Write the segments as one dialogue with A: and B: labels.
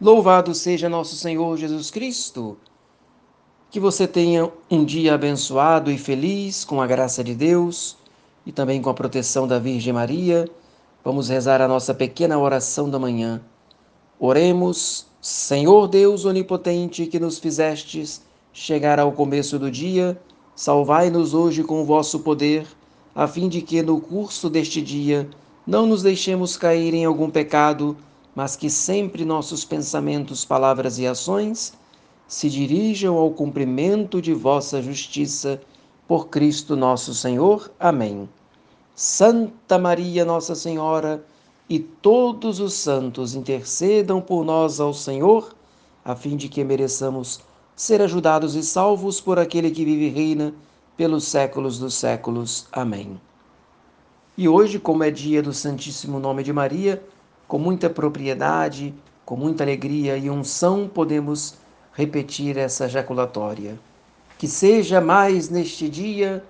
A: Louvado seja nosso Senhor Jesus Cristo. Que você tenha um dia abençoado e feliz com a graça de Deus e também com a proteção da Virgem Maria. Vamos rezar a nossa pequena oração da manhã. Oremos, Senhor Deus onipotente, que nos fizestes chegar ao começo do dia, salvai-nos hoje com o vosso poder, a fim de que no curso deste dia não nos deixemos cair em algum pecado mas que sempre nossos pensamentos, palavras e ações se dirijam ao cumprimento de vossa justiça por Cristo nosso Senhor. Amém. Santa Maria, Nossa Senhora, e todos os santos intercedam por nós ao Senhor, a fim de que mereçamos ser ajudados e salvos por aquele que vive e reina pelos séculos dos séculos. Amém. E hoje, como é dia do Santíssimo Nome de Maria, com muita propriedade, com muita alegria e unção, podemos repetir essa jaculatória. Que seja mais neste dia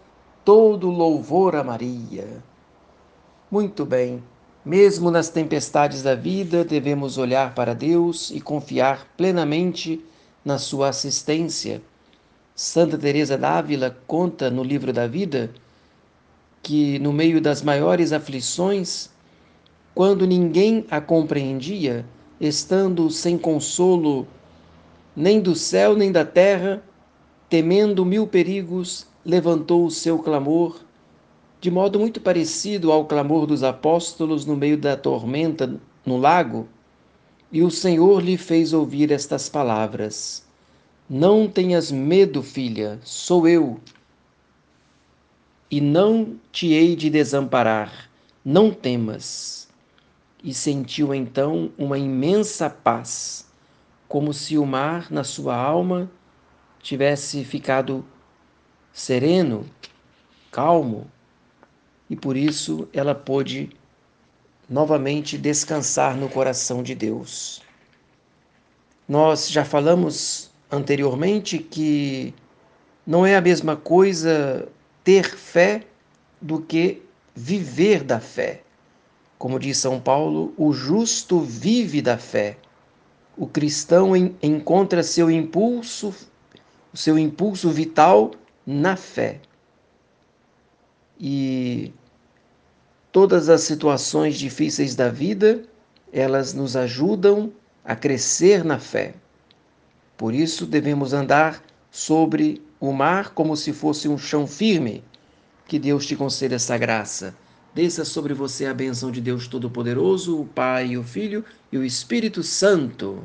A: todo louvor a Maria. Muito bem, mesmo nas tempestades da vida, devemos olhar para Deus e confiar plenamente na sua assistência. Santa Teresa d'Ávila conta no livro da vida que no meio das maiores aflições quando ninguém a compreendia, estando sem consolo nem do céu nem da terra, temendo mil perigos, levantou o seu clamor, de modo muito parecido ao clamor dos apóstolos no meio da tormenta no lago, e o Senhor lhe fez ouvir estas palavras: Não tenhas medo, filha, sou eu, e não te hei de desamparar, não temas e sentiu então uma imensa paz, como se o mar na sua alma tivesse ficado sereno, calmo, e por isso ela pôde novamente descansar no coração de Deus. Nós já falamos anteriormente que não é a mesma coisa ter fé do que viver da fé. Como diz São Paulo, o justo vive da fé. O cristão encontra seu impulso, seu impulso vital na fé. E todas as situações difíceis da vida, elas nos ajudam a crescer na fé. Por isso devemos andar sobre o mar como se fosse um chão firme. Que Deus te conceda essa graça. Desça sobre você a bênção de Deus Todo-Poderoso, o Pai, o Filho e o Espírito Santo.